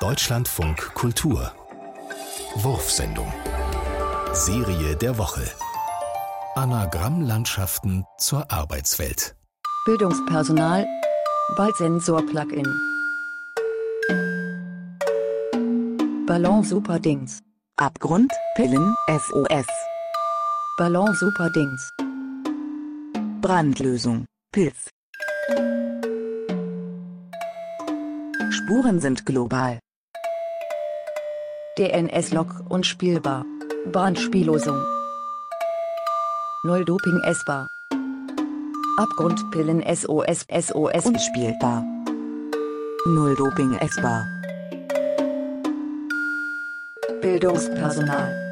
Deutschlandfunk Kultur. Wurfsendung. Serie der Woche. Anagrammlandschaften zur Arbeitswelt. Bildungspersonal Ballsensor-Plugin Ballon Superdings. Abgrund, Pillen, SOS. Ballon Superdings. Brandlösung, Pilz. Spuren sind global. DNS-Log unspielbar. Brandspiellosung. Null Doping essbar. Abgrundpillen SOS SOS Unspielbar. Null Doping essbar. Bildungspersonal